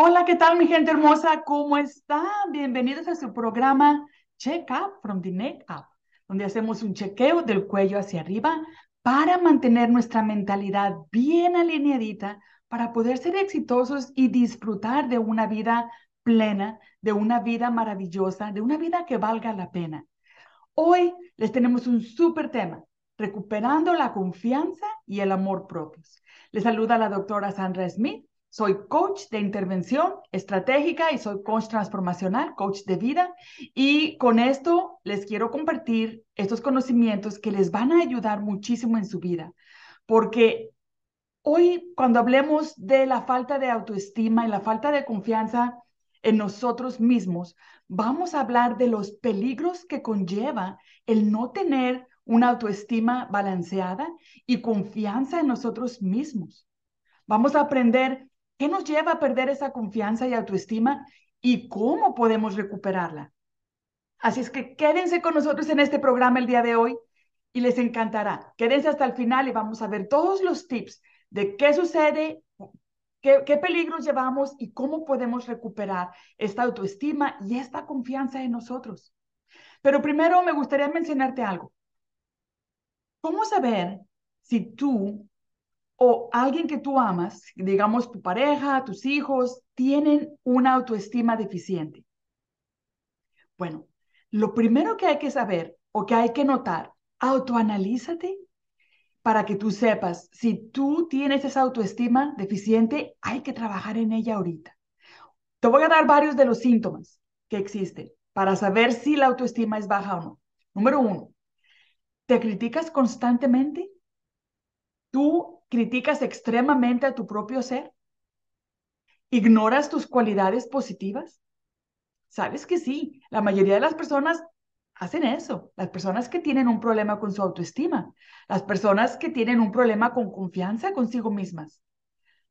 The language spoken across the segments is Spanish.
Hola, ¿qué tal mi gente hermosa? ¿Cómo están? Bienvenidos a su programa Check Up from the Neck Up, donde hacemos un chequeo del cuello hacia arriba para mantener nuestra mentalidad bien alineadita para poder ser exitosos y disfrutar de una vida plena, de una vida maravillosa, de una vida que valga la pena. Hoy les tenemos un súper tema, recuperando la confianza y el amor propios. Les saluda la doctora Sandra Smith soy coach de intervención estratégica y soy coach transformacional, coach de vida. Y con esto les quiero compartir estos conocimientos que les van a ayudar muchísimo en su vida. Porque hoy cuando hablemos de la falta de autoestima y la falta de confianza en nosotros mismos, vamos a hablar de los peligros que conlleva el no tener una autoestima balanceada y confianza en nosotros mismos. Vamos a aprender ¿Qué nos lleva a perder esa confianza y autoestima y cómo podemos recuperarla? Así es que quédense con nosotros en este programa el día de hoy y les encantará. Quédense hasta el final y vamos a ver todos los tips de qué sucede, qué, qué peligros llevamos y cómo podemos recuperar esta autoestima y esta confianza en nosotros. Pero primero me gustaría mencionarte algo. ¿Cómo saber si tú o alguien que tú amas, digamos tu pareja, tus hijos, tienen una autoestima deficiente? Bueno, lo primero que hay que saber o que hay que notar, autoanalízate para que tú sepas si tú tienes esa autoestima deficiente, hay que trabajar en ella ahorita. Te voy a dar varios de los síntomas que existen para saber si la autoestima es baja o no. Número uno, ¿te criticas constantemente? ¿Tú criticas extremadamente a tu propio ser? ¿Ignoras tus cualidades positivas? Sabes que sí, la mayoría de las personas hacen eso. Las personas que tienen un problema con su autoestima, las personas que tienen un problema con confianza consigo mismas.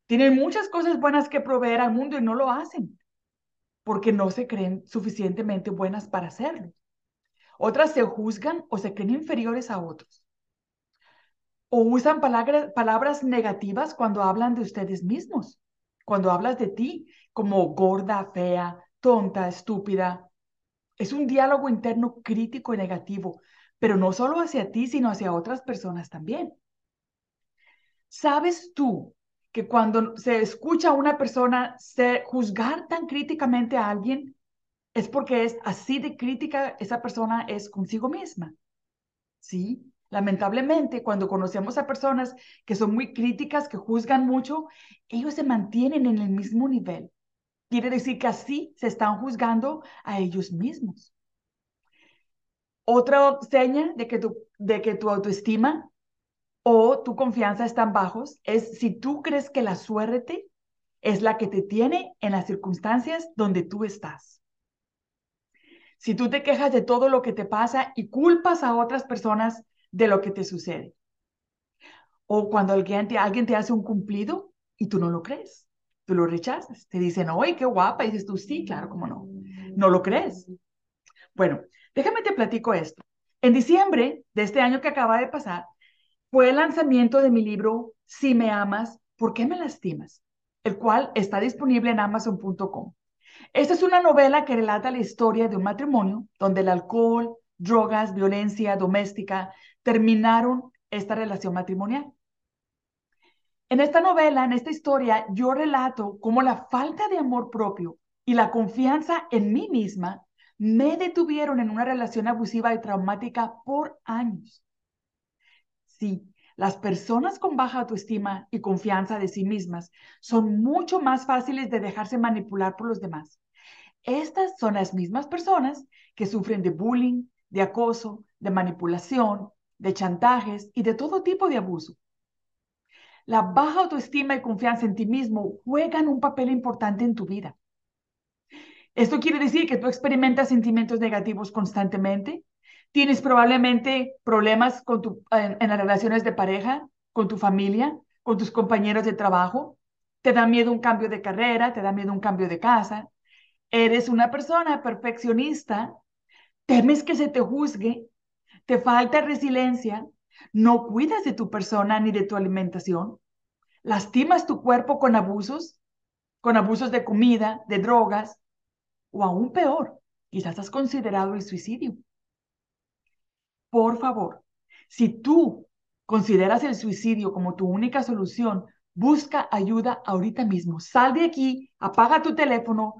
Tienen muchas cosas buenas que proveer al mundo y no lo hacen porque no se creen suficientemente buenas para hacerlo. Otras se juzgan o se creen inferiores a otros o usan palabras, palabras negativas cuando hablan de ustedes mismos, cuando hablas de ti como gorda, fea, tonta, estúpida. Es un diálogo interno crítico y negativo, pero no solo hacia ti, sino hacia otras personas también. ¿Sabes tú que cuando se escucha a una persona se, juzgar tan críticamente a alguien, es porque es así de crítica esa persona es consigo misma? ¿Sí? Lamentablemente, cuando conocemos a personas que son muy críticas, que juzgan mucho, ellos se mantienen en el mismo nivel. Quiere decir que así se están juzgando a ellos mismos. Otra seña de que tu, de que tu autoestima o tu confianza están bajos es si tú crees que la suerte es la que te tiene en las circunstancias donde tú estás. Si tú te quejas de todo lo que te pasa y culpas a otras personas de lo que te sucede. O cuando alguien te, alguien te hace un cumplido y tú no lo crees, tú lo rechazas. Te dicen, oye, qué guapa, y dices tú, sí, claro, cómo no. No lo crees. Bueno, déjame te platico esto. En diciembre de este año que acaba de pasar, fue el lanzamiento de mi libro Si me amas, ¿por qué me lastimas? El cual está disponible en amazon.com. Esta es una novela que relata la historia de un matrimonio donde el alcohol, drogas, violencia doméstica terminaron esta relación matrimonial. En esta novela, en esta historia, yo relato cómo la falta de amor propio y la confianza en mí misma me detuvieron en una relación abusiva y traumática por años. Sí, las personas con baja autoestima y confianza de sí mismas son mucho más fáciles de dejarse manipular por los demás. Estas son las mismas personas que sufren de bullying, de acoso, de manipulación, de chantajes y de todo tipo de abuso. La baja autoestima y confianza en ti mismo juegan un papel importante en tu vida. Esto quiere decir que tú experimentas sentimientos negativos constantemente, tienes probablemente problemas con tu, en, en las relaciones de pareja, con tu familia, con tus compañeros de trabajo, te da miedo un cambio de carrera, te da miedo un cambio de casa, eres una persona perfeccionista, temes que se te juzgue te falta resiliencia, no cuidas de tu persona ni de tu alimentación, lastimas tu cuerpo con abusos, con abusos de comida, de drogas, o aún peor, quizás has considerado el suicidio. Por favor, si tú consideras el suicidio como tu única solución, busca ayuda ahorita mismo. Sal de aquí, apaga tu teléfono,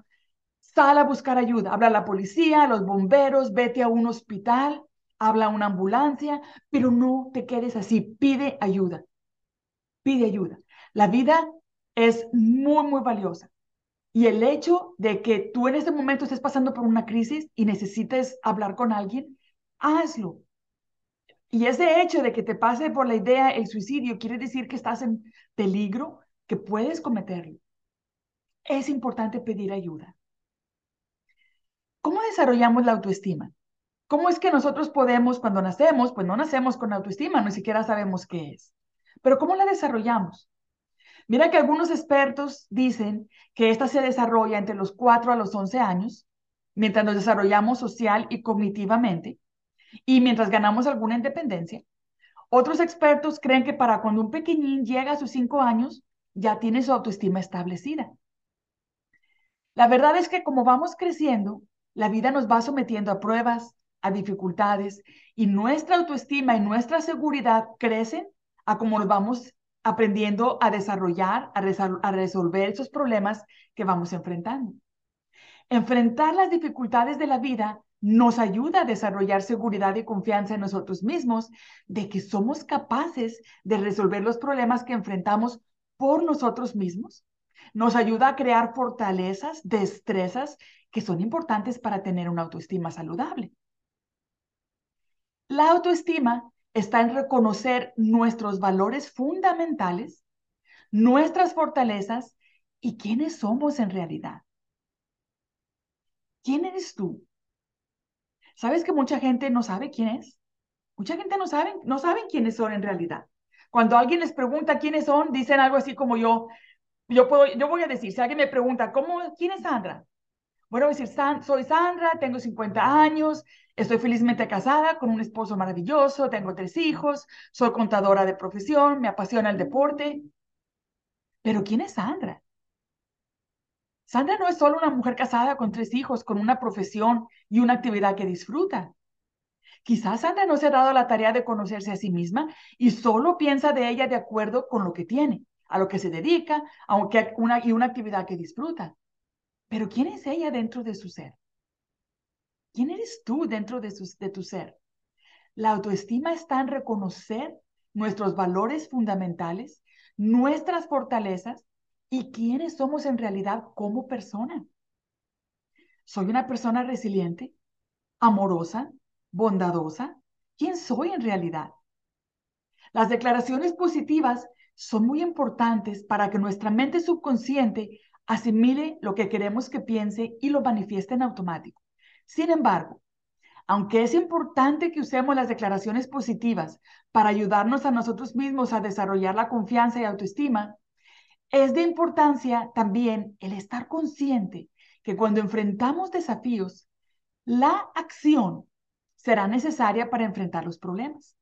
sal a buscar ayuda. Habla a la policía, a los bomberos, vete a un hospital, habla a una ambulancia, pero no te quedes así. Pide ayuda. Pide ayuda. La vida es muy, muy valiosa. Y el hecho de que tú en este momento estés pasando por una crisis y necesites hablar con alguien, hazlo. Y ese hecho de que te pase por la idea el suicidio quiere decir que estás en peligro, que puedes cometerlo. Es importante pedir ayuda. ¿Cómo desarrollamos la autoestima? ¿Cómo es que nosotros podemos, cuando nacemos, pues no nacemos con autoestima, ni siquiera sabemos qué es? Pero ¿cómo la desarrollamos? Mira que algunos expertos dicen que esta se desarrolla entre los 4 a los 11 años, mientras nos desarrollamos social y cognitivamente, y mientras ganamos alguna independencia. Otros expertos creen que para cuando un pequeñín llega a sus cinco años, ya tiene su autoestima establecida. La verdad es que como vamos creciendo, la vida nos va sometiendo a pruebas, a dificultades, y nuestra autoestima y nuestra seguridad crecen a como nos vamos aprendiendo a desarrollar, a, a resolver esos problemas que vamos enfrentando. Enfrentar las dificultades de la vida nos ayuda a desarrollar seguridad y confianza en nosotros mismos de que somos capaces de resolver los problemas que enfrentamos por nosotros mismos. Nos ayuda a crear fortalezas, destrezas que son importantes para tener una autoestima saludable. La autoestima está en reconocer nuestros valores fundamentales, nuestras fortalezas y quiénes somos en realidad. ¿Quién eres tú? ¿Sabes que mucha gente no sabe quién es? Mucha gente no sabe, no saben quiénes son en realidad. Cuando alguien les pregunta quiénes son, dicen algo así como yo, yo, puedo, yo voy a decir, si alguien me pregunta, ¿cómo, ¿quién es Sandra? Bueno, decir, soy Sandra, tengo 50 años, estoy felizmente casada con un esposo maravilloso, tengo tres hijos, soy contadora de profesión, me apasiona el deporte. Pero ¿quién es Sandra? Sandra no es solo una mujer casada con tres hijos, con una profesión y una actividad que disfruta. Quizás Sandra no se ha dado la tarea de conocerse a sí misma y solo piensa de ella de acuerdo con lo que tiene, a lo que se dedica, aunque una, y una actividad que disfruta. Pero ¿quién es ella dentro de su ser? ¿Quién eres tú dentro de, tu ser? La autoestima está en reconocer nuestros valores fundamentales, nuestras fortalezas y quiénes somos en realidad como persona. ¿Soy una persona resiliente, amorosa, bondadosa? ¿Quién soy en realidad? Las declaraciones positivas son muy importantes para que nuestra mente subconsciente asimile lo que queremos que piense y lo manifieste en automático. Sin embargo, aunque es importante que usemos las declaraciones positivas para ayudarnos a nosotros mismos a desarrollar la confianza y autoestima, es de importancia también el estar consciente que cuando enfrentamos desafíos, la acción será necesaria para enfrentar los problemas.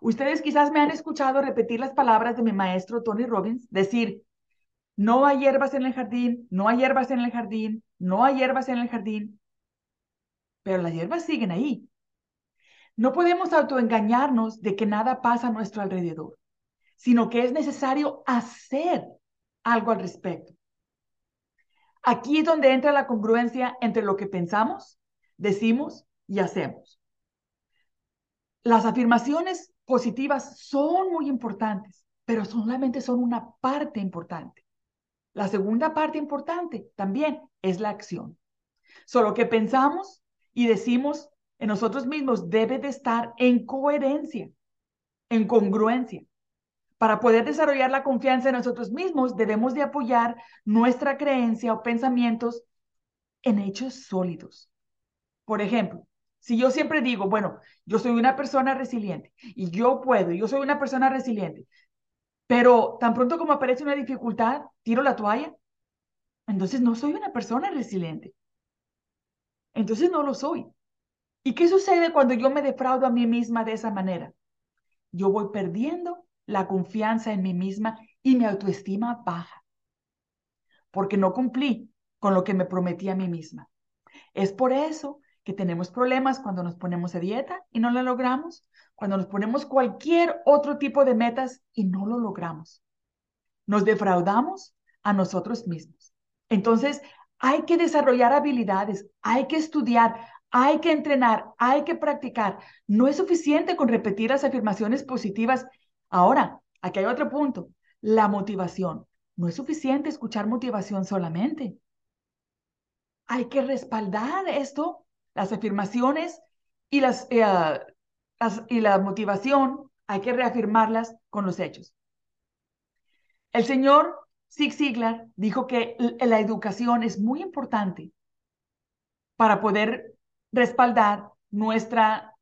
Ustedes quizás me han escuchado repetir las palabras de mi maestro Tony Robbins, decir, no hay hierbas en el jardín, no hay hierbas en el jardín, no hay hierbas en el jardín, pero las hierbas siguen ahí. No podemos autoengañarnos de que nada pasa a nuestro alrededor sino que es necesario hacer algo al respecto. Aquí es donde entra la congruencia entre lo que pensamos, decimos y hacemos. Las afirmaciones positivas son muy importantes, pero solamente son una parte importante. La segunda parte importante también es la acción. Solo que pensamos y decimos en nosotros mismos debe de estar en coherencia, en congruencia. Para poder desarrollar la confianza en nosotros mismos, debemos de apoyar nuestra creencia o pensamientos en hechos sólidos. Por ejemplo, si yo siempre digo, bueno, yo soy una persona resiliente y yo puedo, yo soy una persona resiliente, pero tan pronto como aparece una dificultad, tiro la toalla, entonces no soy una persona resiliente. Entonces no lo soy. ¿Y qué sucede cuando yo me defraudo a mí misma de esa manera? Yo voy perdiendo la confianza en mí misma y mi autoestima baja. porque no cumplí con lo que me prometí a mí misma. Es por eso que tenemos problemas cuando nos ponemos a dieta y no la logramos, cuando nos ponemos cualquier otro tipo de metas y no lo logramos. Nos defraudamos a nosotros mismos. Entonces, hay que desarrollar habilidades, hay que estudiar, hay que entrenar, hay que practicar. No es suficiente con repetir las afirmaciones positivas. Ahora, aquí hay otro punto, la motivación. No es suficiente escuchar motivación solamente. Hay que respaldar esto, las afirmaciones y, las, eh, y la motivación, hay que reafirmarlas con los hechos. El señor Zig Ziglar dijo que la educación es muy importante para poder respaldar nuestra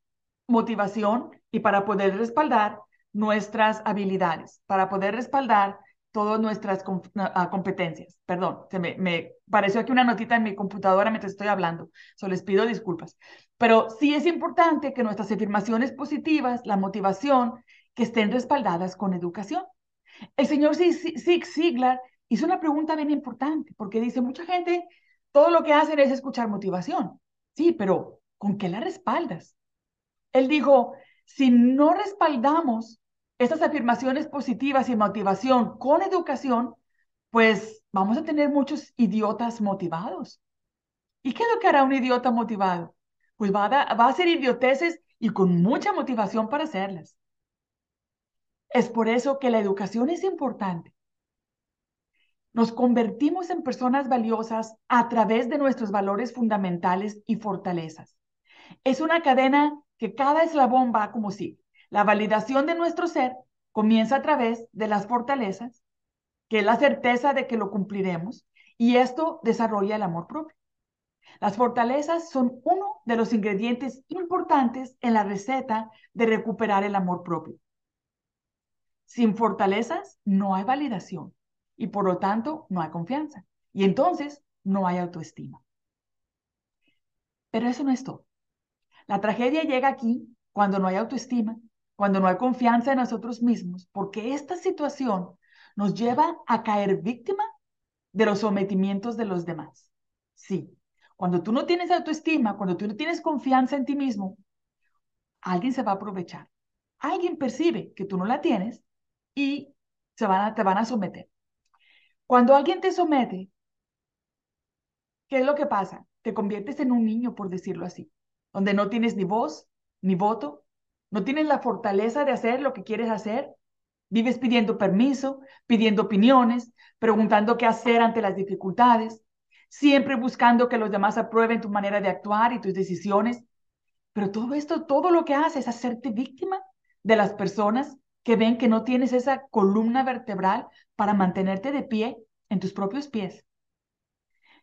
motivación y para poder respaldar nuestras habilidades, para poder respaldar todas nuestras ah, competencias. Perdón, se me, pareció aquí una notita en mi computadora mientras estoy hablando, solo les pido disculpas. Pero sí es importante que nuestras afirmaciones positivas, la motivación, que estén respaldadas con educación. El señor Zig Ziglar hizo una pregunta bien importante, porque dice, mucha gente, todo lo que hacen es escuchar motivación. Sí, pero ¿con qué la respaldas? Él dijo, si no respaldamos estas afirmaciones positivas y motivación con educación, pues vamos a tener muchos idiotas motivados. ¿Y qué es lo que hará un idiota motivado? Pues va a, hacer idioteces y con mucha motivación para hacerlas. Es por eso que la educación es importante. Nos convertimos en personas valiosas a través de nuestros valores fundamentales y fortalezas. Es una cadena que cada eslabón va como si la validación de nuestro ser comienza a través de las fortalezas, que es la certeza de que lo cumpliremos, y esto desarrolla el amor propio. Las fortalezas son uno de los ingredientes importantes en la receta de recuperar el amor propio. Sin fortalezas no hay validación y por lo tanto no hay confianza. Y entonces no hay autoestima. Pero eso no es todo. La tragedia llega aquí cuando no hay autoestima, cuando no hay confianza en nosotros mismos, porque esta situación nos lleva a caer víctima de los sometimientos de los demás. Sí, cuando tú no tienes autoestima, cuando tú no tienes confianza en ti mismo, alguien se va a aprovechar. Alguien percibe que tú no la tienes y se van a, te van a someter. Cuando alguien te somete, ¿qué es lo que pasa? Te conviertes en un niño, por decirlo así, donde no tienes ni voz, ni voto, no tienes la fortaleza de hacer lo que quieres hacer, vives pidiendo permiso, pidiendo opiniones, preguntando qué hacer ante las dificultades, siempre buscando que los demás aprueben tu manera de actuar y tus decisiones. Pero todo esto, todo lo que haces es hacerte víctima de las personas que ven que no tienes esa columna vertebral para mantenerte de pie en tus propios pies.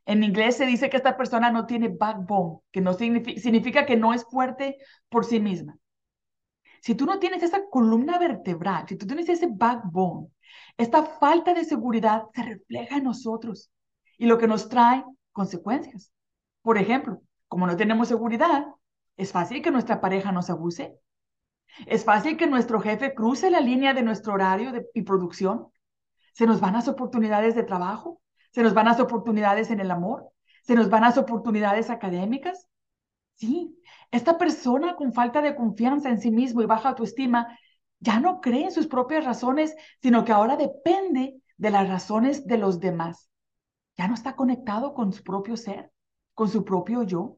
En inglés se dice que esta persona no tiene backbone, que no significa, significa que no es fuerte por sí misma. Si tú no tienes esa columna vertebral, si tú tienes ese backbone, esta falta de seguridad se refleja en nosotros y lo que nos trae consecuencias. Por ejemplo, como no tenemos seguridad, es fácil que nuestra pareja nos abuse, es fácil que nuestro jefe cruce la línea de nuestro horario de, y producción. Se nos van las oportunidades de trabajo, se nos van las oportunidades en el amor, se nos van las oportunidades académicas. Sí, esta persona con falta de confianza en sí mismo y baja autoestima ya no cree en sus propias razones, sino que ahora depende de las razones de los demás. Ya no está conectado con su propio ser, con su propio yo.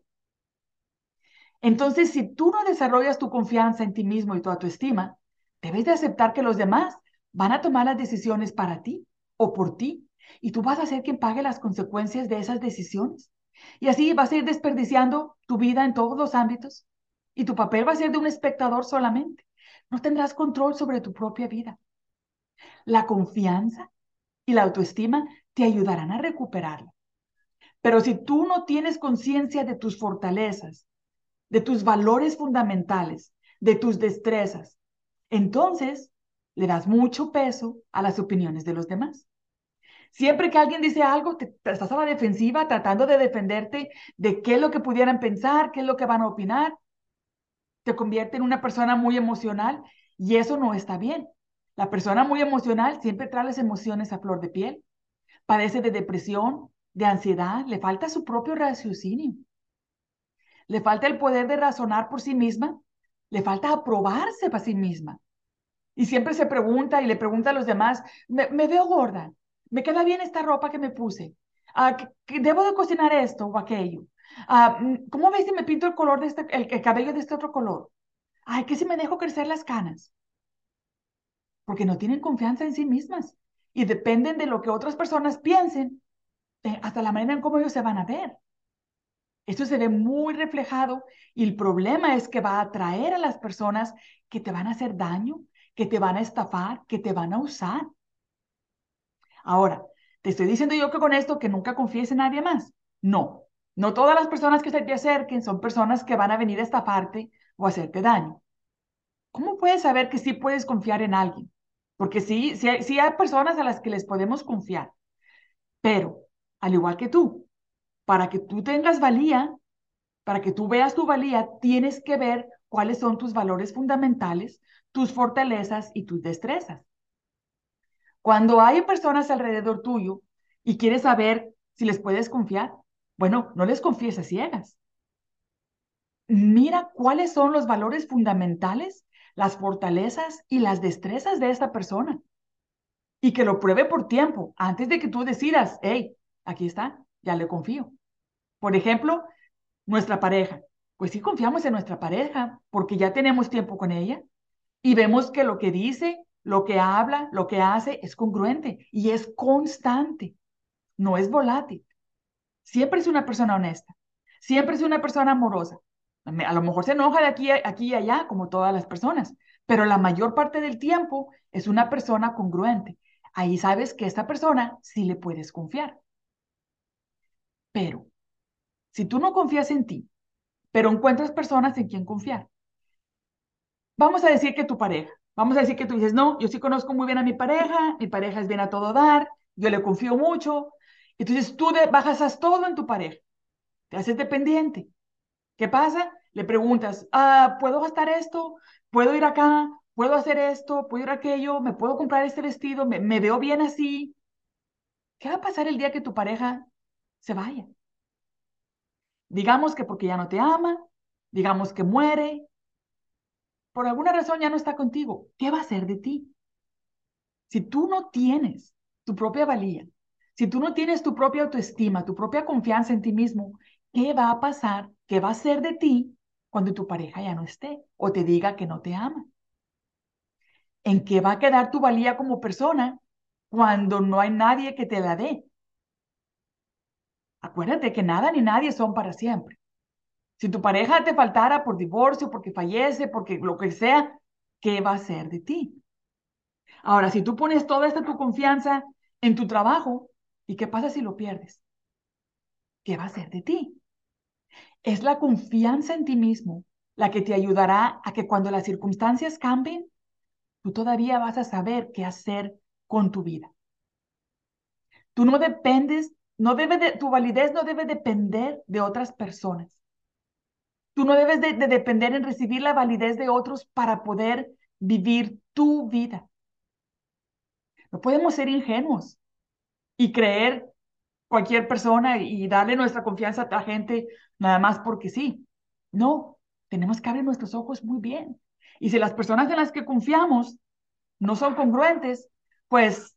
Entonces, si tú no desarrollas tu confianza en ti mismo y tu autoestima, debes de aceptar que los demás van a tomar las decisiones para ti o por ti y tú vas a ser quien pague las consecuencias de esas decisiones. Y así vas a ir desperdiciando tu vida en todos los ámbitos y tu papel va a ser de un espectador solamente. No tendrás control sobre tu propia vida. La confianza y la autoestima te ayudarán a recuperarla. Pero si tú no tienes conciencia de tus fortalezas, de tus valores fundamentales, de tus destrezas, entonces le das mucho peso a las opiniones de los demás. Siempre que alguien dice algo, te, estás a la defensiva tratando de defenderte de qué es lo que pudieran pensar, qué es lo que van a opinar. Te convierte en una persona muy emocional y eso no está bien. La persona muy emocional siempre trae las emociones a flor de piel. padece de depresión, de ansiedad, le falta su propio raciocinio. Le falta el poder de razonar por sí misma, le falta aprobarse para sí misma. Y siempre se pregunta y le pregunta a los demás, me, veo gorda, me queda bien esta ropa que me puse, ah, ¿debo de cocinar esto o aquello? Ah, mm, ¿Cómo ves si me pinto el color de este, el, cabello de este otro color? Ay, ¿qué si me dejo crecer las canas? Porque no tienen confianza en sí mismas y dependen de lo que otras personas piensen, hasta la manera en cómo ellos se van a ver. Esto se ve muy reflejado y el problema es que va a atraer a las personas que te van a hacer daño, que te van a estafar, que te van a usar. Ahora, ¿te estoy diciendo yo que con esto que nunca confíes en nadie más? No, no todas las personas que se te acerquen son personas que van a venir a estafarte o a hacerte daño. ¿Cómo puedes saber que sí puedes confiar en alguien? Porque sí, sí sí hay personas a las que les podemos confiar, pero al igual que tú, para que tú tengas valía, para que tú veas tu valía, tienes que ver cuáles son tus valores fundamentales, tus fortalezas y tus destrezas. Cuando hay personas alrededor tuyo y quieres saber si les puedes confiar, bueno, no les confíes ciegas. Mira cuáles son los valores fundamentales, las fortalezas y las destrezas de esta persona. Y que lo pruebe por tiempo, antes de que tú decidas, hey, aquí está, ya le confío. Por ejemplo, nuestra pareja. Pues sí confiamos en nuestra pareja porque ya tenemos tiempo con ella y vemos que lo que dice, lo que habla, lo que hace es congruente y es constante, no es volátil. Siempre es una persona honesta, siempre es una persona amorosa. A lo mejor se enoja de aquí, aquí y allá, como todas las personas, pero la mayor parte del tiempo es una persona congruente. Ahí sabes que esta persona sí le puedes confiar. Pero si tú no confías en ti, pero encuentras personas en quien confiar, vamos a decir que tu pareja, vamos a decir que tú dices, no, yo sí conozco muy bien a mi pareja, mi pareja es bien a todo dar, yo le confío mucho. Entonces tú bajas todo en tu pareja, te haces dependiente. ¿Qué pasa? Le preguntas, ah, ¿puedo gastar esto? ¿Puedo ir acá? ¿Puedo hacer esto? ¿Puedo ir aquello? ¿Me puedo comprar este vestido? ¿Me, me veo bien así? ¿Qué va a pasar el día que tu pareja se vaya? Digamos que porque ya no te ama, digamos que muere, por alguna razón ya no está contigo. ¿Qué va a hacer de ti? Si tú no tienes tu propia valía, si tú no tienes tu propia autoestima, tu propia confianza en ti mismo, ¿qué va a pasar? ¿Qué va a ser de ti cuando tu pareja ya no esté o te diga que no te ama? ¿En qué va a quedar tu valía como persona cuando no hay nadie que te la dé? Acuérdate que nada ni nadie son para siempre. Si tu pareja te faltara por divorcio, porque fallece, porque lo que sea, ¿qué va a ser de ti? Ahora, si tú pones toda esta tu confianza en tu trabajo, ¿y qué pasa si lo pierdes? ¿Qué va a ser de ti? Es la confianza en ti mismo la que te ayudará a que cuando las circunstancias cambien, tú todavía vas a saber qué hacer con tu vida. Tú no dependes no debe de, tu validez no debe depender de otras personas. Tú no debes de, depender en recibir la validez de otros para poder vivir tu vida. No podemos ser ingenuos y creer cualquier persona y darle nuestra confianza a la gente nada más porque sí. No, tenemos que abrir nuestros ojos muy bien. Y si las personas en las que confiamos no son congruentes, pues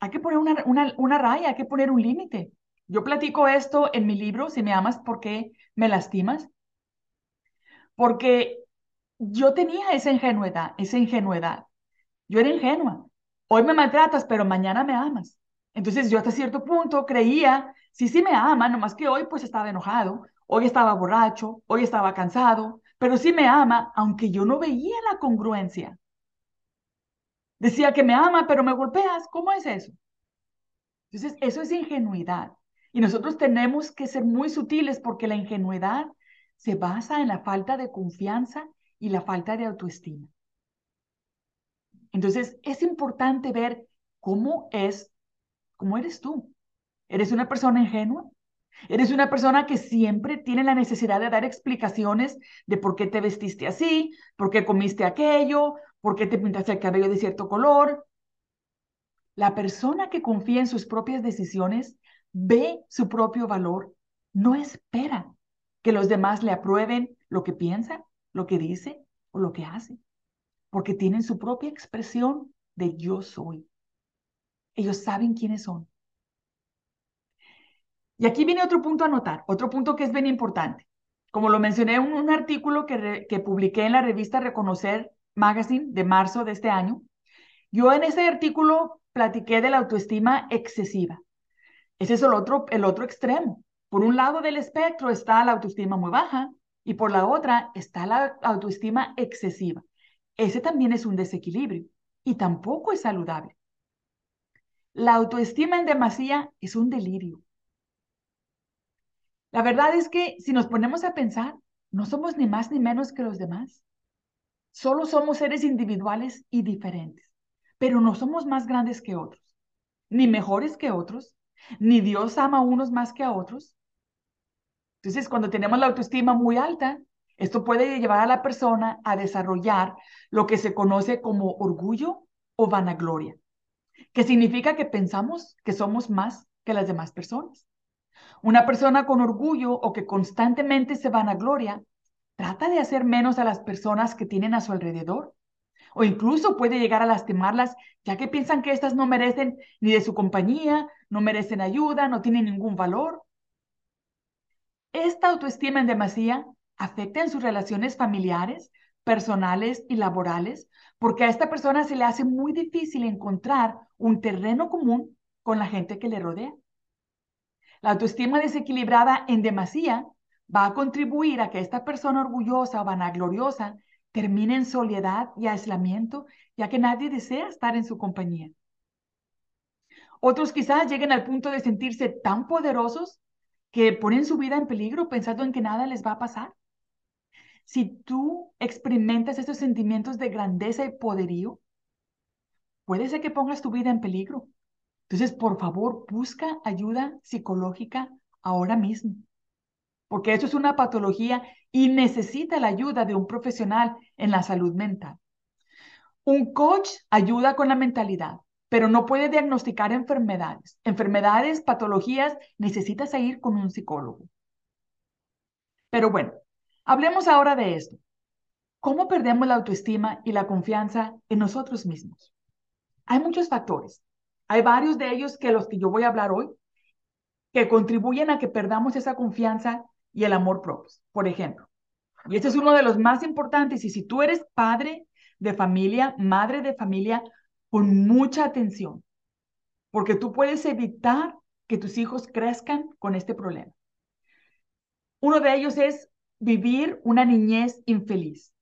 hay que poner una, una, una raya, hay que poner un límite. Yo platico esto en mi libro, Si me amas, ¿por qué me lastimas? Porque yo tenía esa ingenuidad, esa ingenuidad. Yo era ingenua. Hoy me maltratas, pero mañana me amas. Entonces yo hasta cierto punto creía, sí, sí me ama, nomás que hoy pues estaba enojado, hoy estaba borracho, hoy estaba cansado, pero sí me ama, aunque yo no veía la congruencia. Decía que me ama, pero me golpeas. ¿Cómo es eso? Entonces, eso es ingenuidad. Y nosotros tenemos que ser muy sutiles porque la ingenuidad se basa en la falta de confianza y la falta de autoestima. Entonces, es importante ver cómo es, cómo eres tú. ¿Eres una persona ingenua? ¿Eres una persona que siempre tiene la necesidad de dar explicaciones de por qué te vestiste así, por qué comiste aquello, por qué te pintaste el cabello de cierto color? La persona que confía en sus propias decisiones ve su propio valor, no espera que los demás le aprueben lo que piensa, lo que dice o lo que hace, porque tienen su propia expresión de yo soy. Ellos saben quiénes son. Y aquí viene otro punto a notar, otro punto que es bien importante. Como lo mencioné en un artículo que, que publiqué en la revista Reconocer Magazine de marzo de este año, yo en ese artículo platiqué de la autoestima excesiva. Ese es el otro, el otro extremo. Por un lado del espectro está la autoestima muy baja y por la otra está la autoestima excesiva. Ese también es un desequilibrio y tampoco es saludable. La autoestima en demasía es un delirio. La verdad es que si nos ponemos a pensar, no somos ni más ni menos que los demás. Solo somos seres individuales y diferentes, pero no somos más grandes que otros, ni mejores que otros, ni Dios ama a unos más que a otros. Entonces, cuando tenemos la autoestima muy alta, esto puede llevar a la persona a desarrollar lo que se conoce como orgullo o vanagloria, que significa que pensamos que somos más que las demás personas. Una persona con orgullo o que constantemente se vanagloria trata de hacer menos a las personas que tienen a su alrededor o incluso puede llegar a lastimarlas ya que piensan que éstas no merecen ni de su compañía, no merecen ayuda, no tienen ningún valor. Esta autoestima en demasía afecta en sus relaciones familiares, personales y laborales, porque a esta persona se le hace muy difícil encontrar un terreno común con la gente que le rodea. La autoestima desequilibrada en demasía va a contribuir a que esta persona orgullosa o vanagloriosa termine en soledad y aislamiento, ya que nadie desea estar en su compañía. Otros quizás lleguen al punto de sentirse tan poderosos que ponen su vida en peligro pensando en que nada les va a pasar. Si tú experimentas estos sentimientos de grandeza y poderío, puede ser que pongas tu vida en peligro. Entonces, por favor, busca ayuda psicológica ahora mismo, porque eso es una patología y necesita la ayuda de un profesional en la salud mental. Un coach ayuda con la mentalidad, pero no puede diagnosticar enfermedades. Enfermedades, patologías, necesitas ir con un psicólogo. Pero bueno, hablemos ahora de esto. ¿Cómo perdemos la autoestima y la confianza en nosotros mismos? Hay muchos factores. Hay varios de ellos que los que yo voy a hablar hoy que contribuyen a que perdamos esa confianza y el amor propio. Por ejemplo, y este es uno de los más importantes, y si tú eres padre de familia, madre de familia, con mucha atención, porque tú puedes evitar que tus hijos crezcan con este problema. Uno de ellos es vivir una niñez infeliz,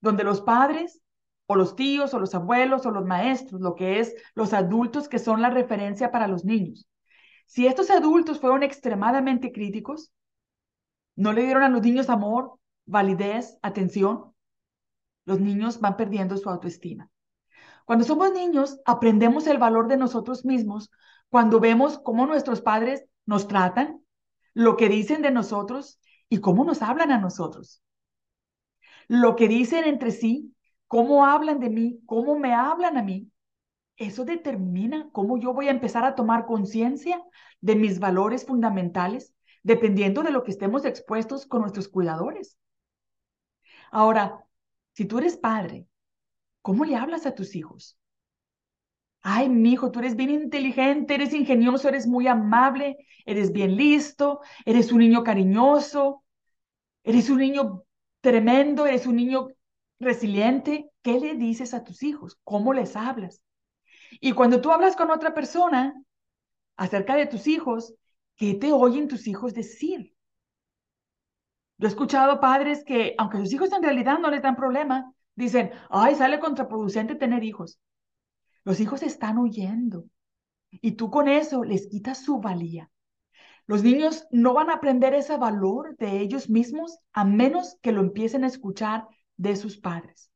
donde los padres o los tíos o los abuelos o los maestros, lo que es los adultos que son la referencia para los niños. Si estos adultos fueron extremadamente críticos, no le dieron a los niños amor, validez, atención, los niños van perdiendo su autoestima. Cuando somos niños, aprendemos el valor de nosotros mismos cuando vemos cómo nuestros padres nos tratan, lo que dicen de nosotros y cómo nos hablan a nosotros. Lo que dicen entre sí, cómo hablan de mí, cómo me hablan a mí, eso determina cómo yo voy a empezar a tomar conciencia de mis valores fundamentales, dependiendo de lo que estemos expuestos con nuestros cuidadores. Ahora, si tú eres padre ¿Cómo le hablas a tus hijos? Ay, mi hijo, tú eres bien inteligente, eres ingenioso, eres muy amable, eres bien listo, eres un niño cariñoso, eres un niño tremendo, eres un niño resiliente. ¿Qué le dices a tus hijos? ¿Cómo les hablas? Y cuando tú hablas con otra persona acerca de tus hijos, ¿qué te oyen tus hijos decir? Yo he escuchado padres que, aunque sus hijos en realidad no les dan problema, Dicen, ay, sale contraproducente tener hijos. Los hijos están huyendo y tú con eso les quitas su valía. Los niños no van a aprender ese valor de ellos mismos a menos que lo empiecen a escuchar de sus padres.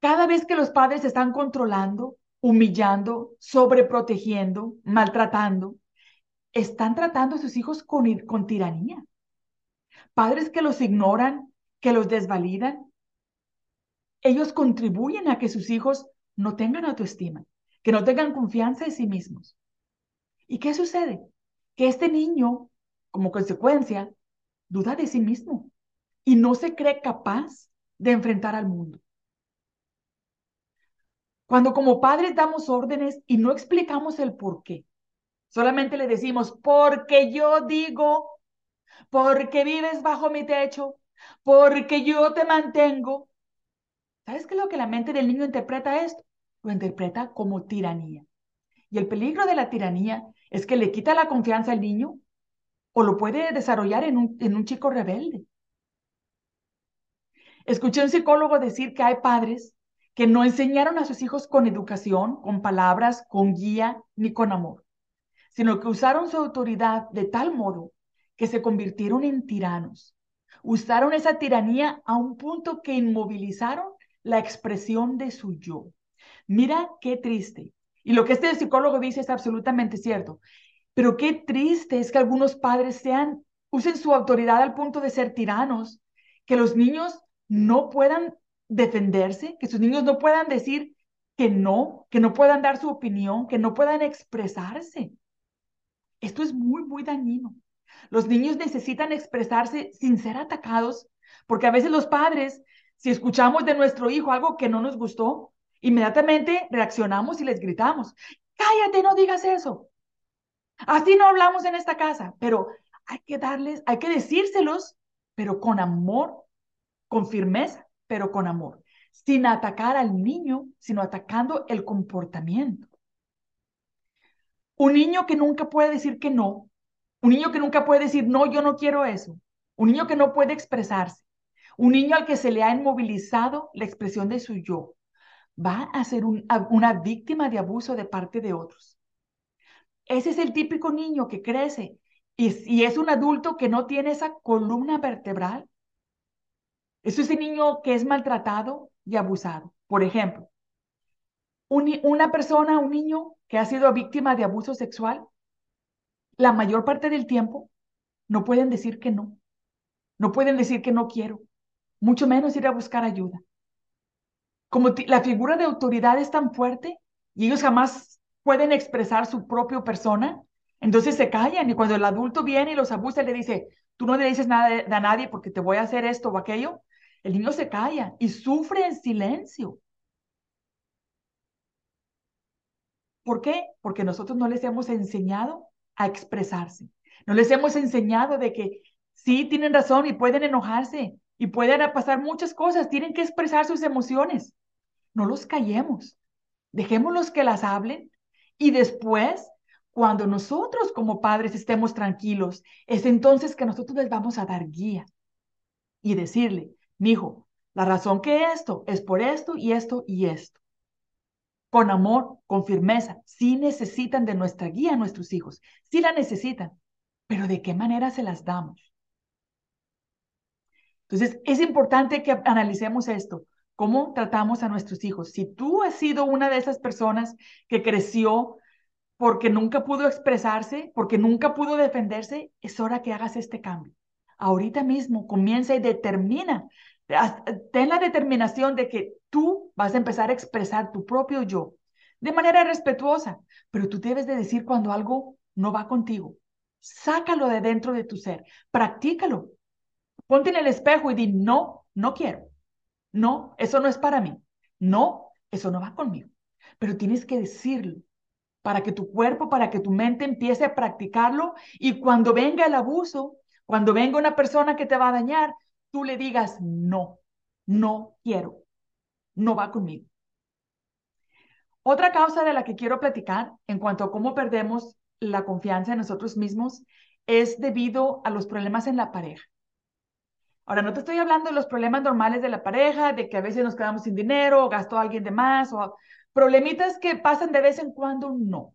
Cada vez que los padres están controlando, humillando, sobreprotegiendo, maltratando, están tratando a sus hijos con, con tiranía. Padres que los ignoran, que los desvalidan, ellos contribuyen a que sus hijos no tengan autoestima, que no tengan confianza en sí mismos. ¿Y qué sucede? Que este niño, como consecuencia, duda de sí mismo y no se cree capaz de enfrentar al mundo. Cuando como padres damos órdenes y no explicamos el por qué, solamente le decimos, porque yo digo, porque vives bajo mi techo, porque yo te mantengo. ¿Sabes qué es lo que la mente del niño interpreta esto? Lo interpreta como tiranía. Y el peligro de la tiranía es que le quita la confianza al niño o lo puede desarrollar en un, en un chico rebelde. Escuché a un psicólogo decir que hay padres que no enseñaron a sus hijos con educación, con palabras, con guía, ni con amor, sino que usaron su autoridad de tal modo que se convirtieron en tiranos. Usaron esa tiranía a un punto que inmovilizaron la expresión de su yo. Mira qué triste. Y lo que este psicólogo dice es absolutamente cierto. Pero qué triste es que algunos padres sean, usen su autoridad al punto de ser tiranos, que los niños no puedan defenderse, que sus niños no puedan decir que no, que no puedan dar su opinión, que no puedan expresarse. Esto es muy, muy dañino. Los niños necesitan expresarse sin ser atacados, porque a veces los padres, si escuchamos de nuestro hijo algo que no nos gustó, inmediatamente reaccionamos y les gritamos, cállate, no digas eso. Así no hablamos en esta casa, pero hay que darles, hay que decírselos, pero con amor, con firmeza, pero con amor, sin atacar al niño, sino atacando el comportamiento. Un niño que nunca puede decir que no, un niño que nunca puede decir, no, yo no quiero eso, un niño que no puede expresarse, un niño al que se le ha inmovilizado la expresión de su yo, va a ser una víctima de abuso de parte de otros. Ese es el típico niño que crece y, es un adulto que no tiene esa columna vertebral. Es ese niño que es maltratado y abusado. Por ejemplo, una persona, un niño que ha sido víctima de abuso sexual, la mayor parte del tiempo no pueden decir que no. No pueden decir que no quiero, mucho menos ir a buscar ayuda. Como la figura de autoridad es tan fuerte y ellos jamás pueden expresar su propia persona, entonces se callan y cuando el adulto viene y los abusa le dice, tú no le dices nada a nadie porque te voy a hacer esto o aquello, el niño se calla y sufre en silencio. ¿Por qué? Porque nosotros no les hemos enseñado a expresarse. No les hemos enseñado de que sí tienen razón y pueden enojarse y pueden pasar muchas cosas, tienen que expresar sus emociones. No los callemos. Dejémoslos que las hablen y después, cuando nosotros como padres estemos tranquilos, es entonces que nosotros les vamos a dar guía y decirle, hijo, la razón que esto es por esto y esto y esto. Con amor, con firmeza, sí necesitan de nuestra guía nuestros hijos, sí la necesitan, pero ¿de qué manera se las damos? Entonces, es importante que analicemos esto. ¿Cómo tratamos a nuestros hijos? Si tú has sido una de esas personas que creció porque nunca pudo expresarse, porque nunca pudo defenderse, es hora que hagas este cambio. Ahorita mismo comienza y determina, ten la determinación de que tú vas a empezar a expresar tu propio yo de manera respetuosa, pero tú debes de decir cuando algo no va contigo. Sácalo de dentro de tu ser, practícalo. Ponte en el espejo y di, no, no quiero. No, eso no es para mí. No, eso no va conmigo. Pero tienes que decirlo para que tu cuerpo, para que tu mente empiece a practicarlo y cuando venga el abuso, cuando venga una persona que te va a dañar, tú le digas, no, no quiero, no va conmigo. Otra causa de la que quiero platicar en cuanto a cómo perdemos la confianza en nosotros mismos es debido a los problemas en la pareja. Ahora, no te estoy hablando de los problemas normales de la pareja, de que a veces nos quedamos sin dinero o gastó alguien de más, o problemitas que pasan de vez en cuando, no.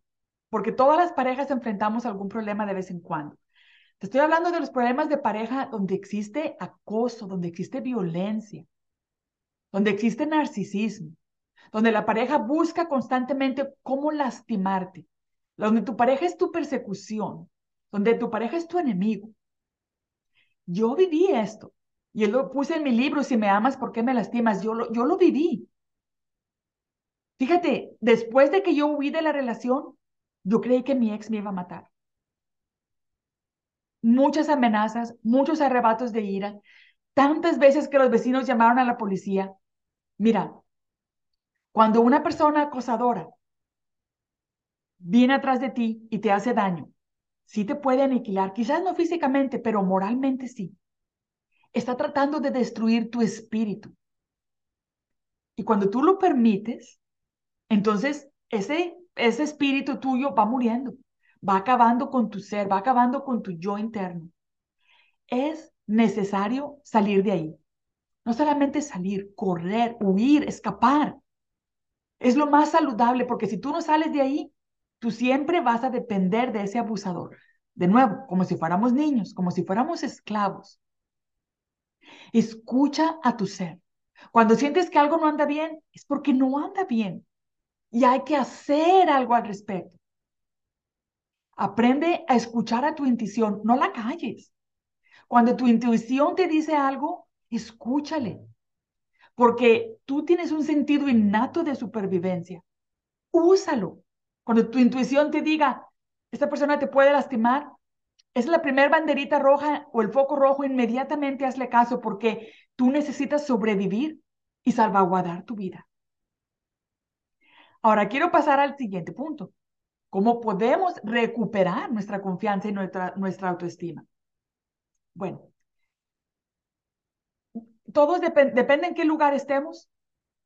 Porque todas las parejas enfrentamos algún problema de vez en cuando. Te estoy hablando de los problemas de pareja donde existe acoso, donde existe violencia, donde existe narcisismo, donde la pareja busca constantemente cómo lastimarte, donde tu pareja es tu persecución, donde tu pareja es tu enemigo. Yo viví esto. Y él lo puse en mi libro, si me amas, ¿por qué me lastimas? Yo lo, yo lo viví. Fíjate, después de que yo huí de la relación, yo creí que mi ex me iba a matar. Muchas amenazas, muchos arrebatos de ira, tantas veces que los vecinos llamaron a la policía. Mira, cuando una persona acosadora viene atrás de ti y te hace daño, sí te puede aniquilar, quizás no físicamente, pero moralmente sí. Está tratando de destruir tu espíritu. Y cuando tú lo permites, entonces, ese, ese espíritu tuyo va muriendo, va acabando con tu ser, va acabando con tu yo interno. Es necesario salir de ahí. No solamente salir, correr, huir, escapar. Es lo más saludable porque si tú no sales de ahí, tú siempre vas a depender de ese abusador. De nuevo, como si fuéramos niños, como si fuéramos esclavos. Escucha a tu ser. Cuando sientes que algo no anda bien, es porque no anda bien y hay que hacer algo al respecto. Aprende a escuchar a tu intuición, no la calles. Cuando tu intuición te dice algo, escúchale, porque tú tienes un sentido innato de supervivencia. Úsalo. Cuando tu intuición te diga, esta persona te puede lastimar, es la primera banderita roja o el foco rojo, inmediatamente hazle caso porque tú necesitas sobrevivir y salvaguardar tu vida. Ahora quiero pasar al siguiente punto. ¿Cómo podemos recuperar nuestra confianza y nuestra, nuestra autoestima? Bueno, todos depende en qué lugar estemos,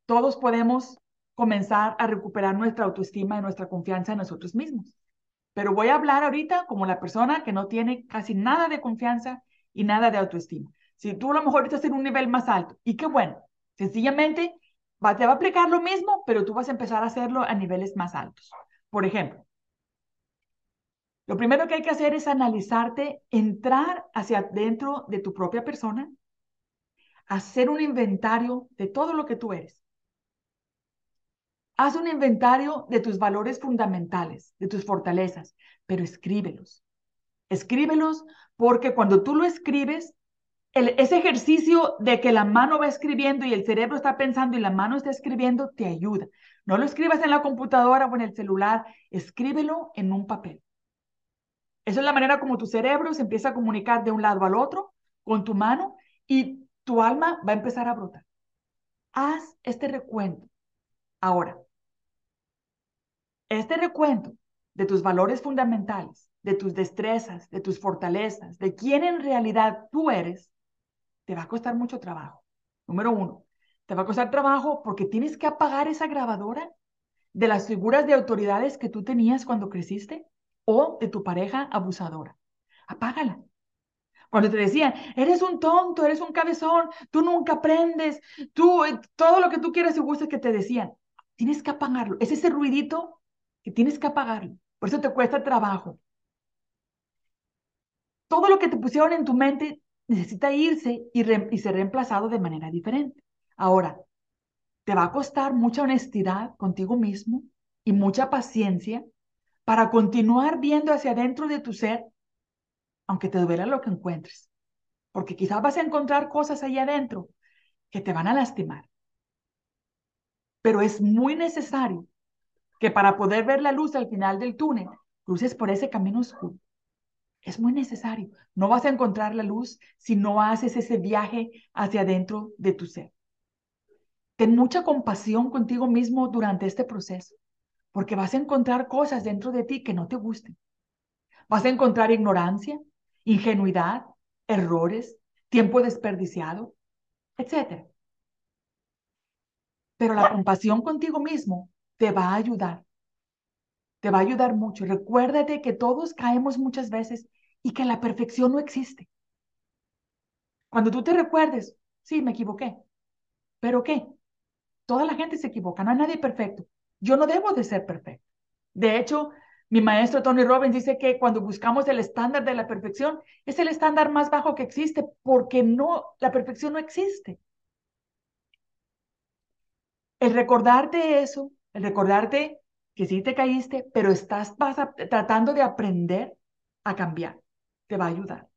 todos podemos comenzar a recuperar nuestra autoestima y nuestra confianza en nosotros mismos. Pero voy a hablar ahorita como la persona que no tiene casi nada de confianza y nada de autoestima. Si tú a lo mejor estás en un nivel más alto, y qué bueno, sencillamente te va a aplicar lo mismo, pero tú vas a empezar a hacerlo a niveles más altos. Por ejemplo, lo primero que hay que hacer es analizarte, entrar hacia dentro de tu propia persona, hacer un inventario de todo lo que tú eres. Haz un inventario de tus valores fundamentales, de tus fortalezas, pero escríbelos. Escríbelos porque cuando tú lo escribes, ese ejercicio de que la mano va escribiendo y el cerebro está pensando y la mano está escribiendo te ayuda. No lo escribas en la computadora o en el celular, escríbelo en un papel. Esa es la manera como tu cerebro se empieza a comunicar de un lado al otro con tu mano y tu alma va a empezar a brotar. Haz este recuento. Ahora, este recuento de tus valores fundamentales, de tus destrezas, de tus fortalezas, de quién en realidad tú eres, te va a costar mucho trabajo. Número uno, te va a costar trabajo porque tienes que apagar esa grabadora de las figuras de autoridades que tú tenías cuando creciste o de tu pareja abusadora. Apágala. Cuando te decían, eres un tonto, eres un cabezón, tú nunca aprendes, tú, eh, todo lo que tú quieras y gustes que te decían, tienes que apagarlo. Es ese ruidito que tienes que apagarlo. Por eso te cuesta trabajo. Todo lo que te pusieron en tu mente necesita irse y, ser reemplazado de manera diferente. Ahora, te va a costar mucha honestidad contigo mismo y mucha paciencia para continuar viendo hacia adentro de tu ser, aunque te duela lo que encuentres. Porque quizás vas a encontrar cosas ahí adentro que te van a lastimar. Pero es muy necesario que para poder ver la luz al final del túnel, cruces por ese camino oscuro. Es muy necesario. No vas a encontrar la luz si no haces ese viaje hacia adentro de tu ser. Ten mucha compasión contigo mismo durante este proceso, porque vas a encontrar cosas dentro de ti que no te gusten. Vas a encontrar ignorancia, ingenuidad, errores, tiempo desperdiciado, etc. Pero la compasión contigo mismo te va a ayudar te va a ayudar mucho. Recuérdate que todos caemos muchas veces y que la perfección no existe. Cuando tú te recuerdes, sí, me equivoqué, pero ¿qué? Toda la gente se equivoca, no hay nadie perfecto. Yo no debo de ser perfecto. De hecho, mi maestro Tony Robbins dice que cuando buscamos el estándar de la perfección, es el estándar más bajo que existe porque no, la perfección no existe. El recordarte eso, el recordarte que sí te caíste, pero estás tratando de aprender a cambiar. Te va a ayudar.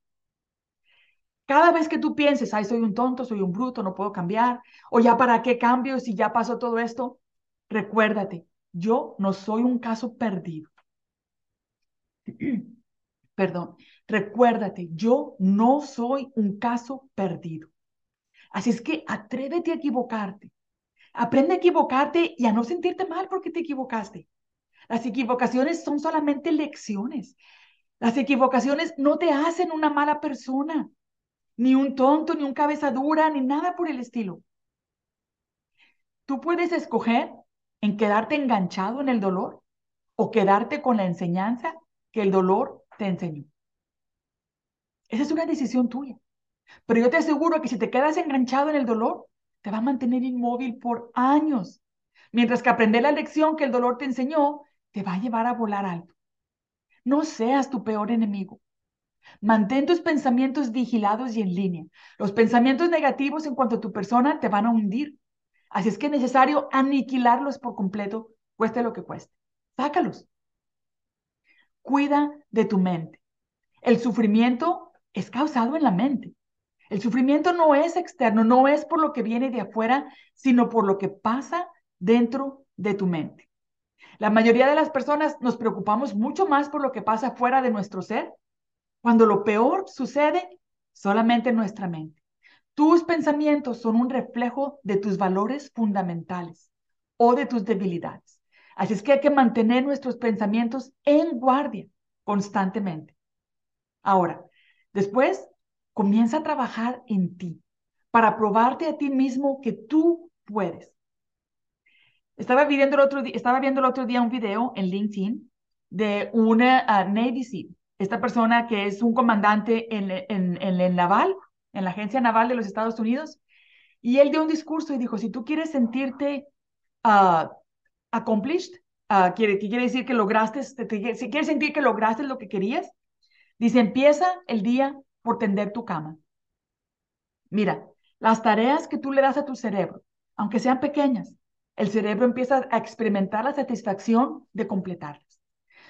Cada vez que tú pienses, ay, soy un tonto, soy un bruto, no puedo cambiar, o ya para qué cambio si ya pasó todo esto, recuérdate, yo no soy un caso perdido. Perdón, recuérdate, yo no soy un caso perdido. Así es que atrévete a equivocarte. Aprende a equivocarte y a no sentirte mal porque te equivocaste. Las equivocaciones son solamente lecciones. Las equivocaciones no te hacen una mala persona, ni un tonto, ni un cabeza dura, ni nada por el estilo. Tú puedes escoger en quedarte enganchado en el dolor o quedarte con la enseñanza que el dolor te enseñó. Esa es una decisión tuya. Pero yo te aseguro que si te quedas enganchado en el dolor, te va a mantener inmóvil por años. Mientras que aprender la lección que el dolor te enseñó, te va a llevar a volar alto. No seas tu peor enemigo. Mantén tus pensamientos vigilados y en línea. Los pensamientos negativos en cuanto a tu persona te van a hundir. Así es que es necesario aniquilarlos por completo, cueste lo que cueste. Sácalos. Cuida de tu mente. El sufrimiento es causado en la mente. El sufrimiento no es externo, no es por lo que viene de afuera, sino por lo que pasa dentro de tu mente. La mayoría de las personas nos preocupamos mucho más por lo que pasa fuera de nuestro ser, cuando lo peor sucede solamente en nuestra mente. Tus pensamientos son un reflejo de tus valores fundamentales o de tus debilidades. Así es que hay que mantener nuestros pensamientos en guardia constantemente. Ahora, después comienza a trabajar en ti para probarte a ti mismo que tú puedes. Estaba viendo el otro, estaba viendo el otro día un video en LinkedIn de una uh, Navy SEAL, esta persona que es un comandante en, en, en, el naval, en la Agencia Naval de los Estados Unidos, y él dio un discurso y dijo, si tú quieres sentirte uh, accomplished, uh, quiere, quiere decir que lograste, si quieres sentir que lograste lo que querías, dice, empieza el día por tender tu cama. Mira, las tareas que tú le das a tu cerebro, aunque sean pequeñas, el cerebro empieza a experimentar la satisfacción de completarlas.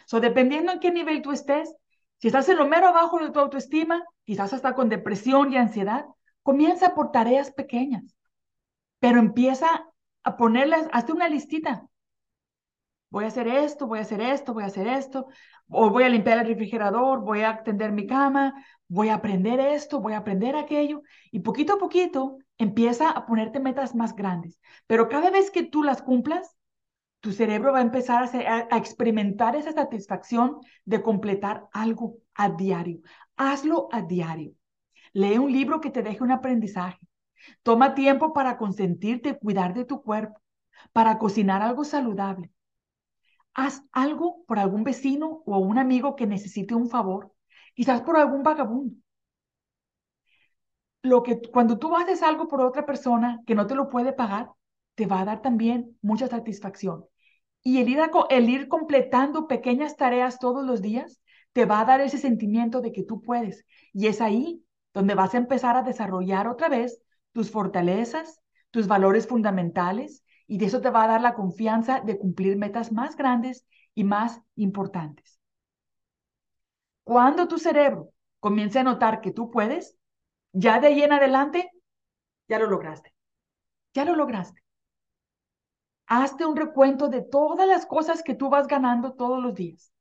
So, dependiendo en qué nivel tú estés, si estás en lo mero abajo de tu autoestima, quizás hasta con depresión y ansiedad, comienza por tareas pequeñas, pero empieza a ponerlas, hazte una listita. Voy a hacer esto, voy a hacer esto, voy a hacer esto, voy a limpiar el refrigerador, voy a tender mi cama, voy a aprender esto, voy a aprender aquello, y poquito a poquito empieza a ponerte metas más grandes. Pero cada vez que tú las cumplas, tu cerebro va a empezar a, experimentar esa satisfacción de completar algo a diario. Hazlo a diario. Lee un libro que te deje un aprendizaje. Toma tiempo para consentirte, cuidar de tu cuerpo, para cocinar algo saludable. Haz algo por algún vecino o un amigo que necesite un favor, quizás por algún vagabundo lo que cuando tú haces algo por otra persona que no te lo puede pagar, te va a dar también mucha satisfacción. Y el ir, el ir completando pequeñas tareas todos los días te va a dar ese sentimiento de que tú puedes. Y es ahí donde vas a empezar a desarrollar otra vez tus fortalezas, tus valores fundamentales, y de eso te va a dar la confianza de cumplir metas más grandes y más importantes. Cuando tu cerebro comience a notar que tú puedes, ya de ahí en adelante, ya lo lograste. Ya lo lograste. Hazte un recuento de todas las cosas que tú vas ganando todos los días.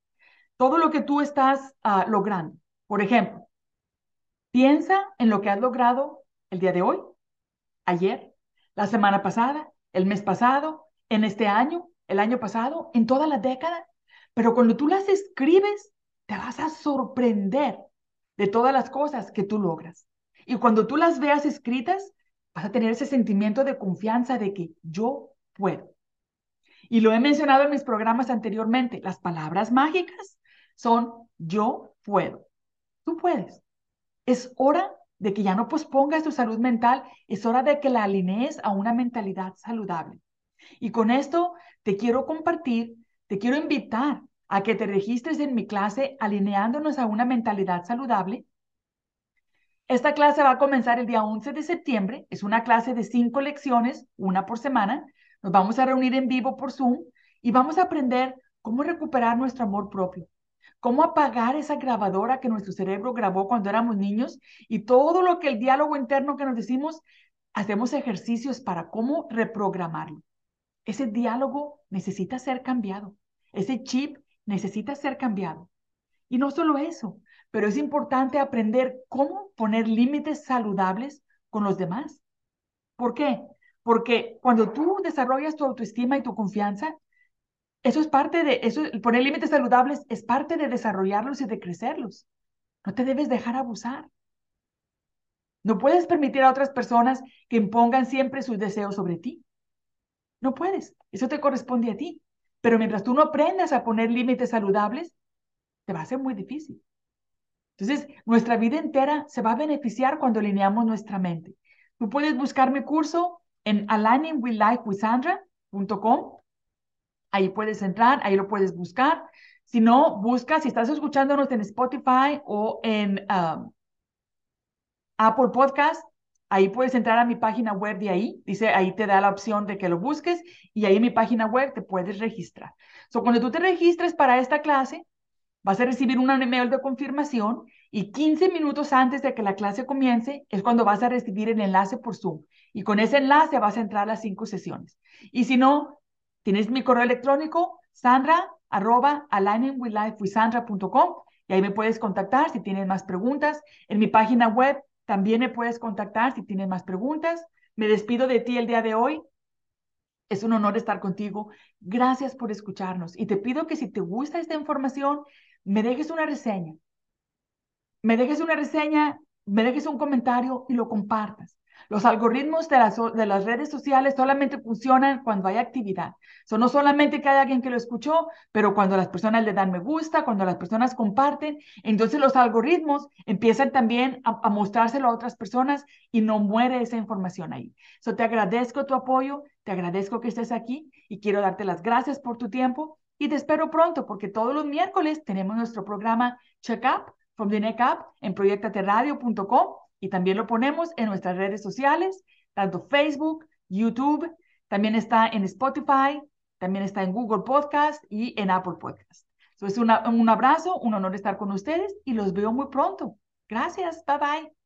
Todo lo que tú estás ah, logrando. Por ejemplo, piensa en lo que has logrado el día de hoy, ayer, la semana pasada, el mes pasado, en este año, el año pasado, en toda la década. Pero cuando tú las escribes, te vas a sorprender de todas las cosas que tú logras. Y cuando tú las veas escritas, vas a tener ese sentimiento de confianza de que yo puedo. Y lo he mencionado en mis programas anteriormente, las palabras mágicas son yo puedo. Tú puedes. Es hora de que ya no pospongas tu salud mental, es hora de que la alinees a una mentalidad saludable. Y con esto te quiero compartir, te quiero invitar a que te registres en mi clase alineándonos a una mentalidad saludable esta clase va a comenzar el día 11 de septiembre. Es una clase de cinco lecciones, una por semana. Nos vamos a reunir en vivo por Zoom y vamos a aprender cómo recuperar nuestro amor propio, cómo apagar esa grabadora que nuestro cerebro grabó cuando éramos niños y todo lo que el diálogo interno que nos decimos, hacemos ejercicios para cómo reprogramarlo. ese diálogo necesita ser cambiado. Ese chip necesita ser cambiado. Y no solo eso, pero es importante aprender cómo poner límites saludables con los demás. ¿Por qué? Porque cuando tú desarrollas tu autoestima y tu confianza, eso es parte de, eso, poner límites saludables es parte de desarrollarlos y de crecerlos. No te debes dejar abusar. No puedes permitir a otras personas que impongan siempre sus deseos sobre ti. No puedes. Eso te corresponde a ti. Pero mientras tú no aprendas a poner límites saludables, te va a ser muy difícil. Entonces, nuestra vida entera se va a beneficiar cuando alineamos nuestra mente. Tú puedes buscar mi curso en aligningwithlifewithsandra.com. Ahí puedes entrar, ahí lo puedes buscar. Si no, busca, si estás escuchándonos en Spotify o en um, Apple Podcast, ahí puedes entrar a mi página web de ahí. Dice, ahí te da la opción de que lo busques y ahí en mi página web te puedes registrar. So, cuando tú te registres para esta clase, vas a recibir un email de confirmación y 15 minutos antes de que la clase comience es cuando vas a recibir el enlace por Zoom. Y con ese enlace vas a entrar a las cinco sesiones. Y si no, tienes mi correo electrónico, sandra, arroba, aligningwithlifewithsandra.com y ahí me puedes contactar si tienes más preguntas. En mi página web también me puedes contactar si tienes más preguntas. Me despido de ti el día de hoy. Es un honor estar contigo. Gracias por escucharnos. Y te pido que si te gusta esta información, me dejes una reseña. Me dejes una reseña, me dejes un comentario y lo compartas. Los algoritmos de las, de las redes sociales solamente funcionan cuando hay actividad. So, no solamente que hay alguien que lo escuchó, pero cuando las personas le dan me gusta, cuando las personas comparten, entonces los algoritmos empiezan también a, mostrárselo a otras personas y no muere esa información ahí. So, te agradezco tu apoyo, te agradezco que estés aquí y quiero darte las gracias por tu tiempo y te espero pronto porque todos los miércoles tenemos nuestro programa Check Up from the Neck Up en proyectateradio.com y también lo ponemos en nuestras redes sociales, tanto Facebook, YouTube, también está en Spotify, también está en Google Podcast y en Apple Podcast. So, es un abrazo, un honor estar con ustedes y los veo muy pronto. Gracias, bye bye.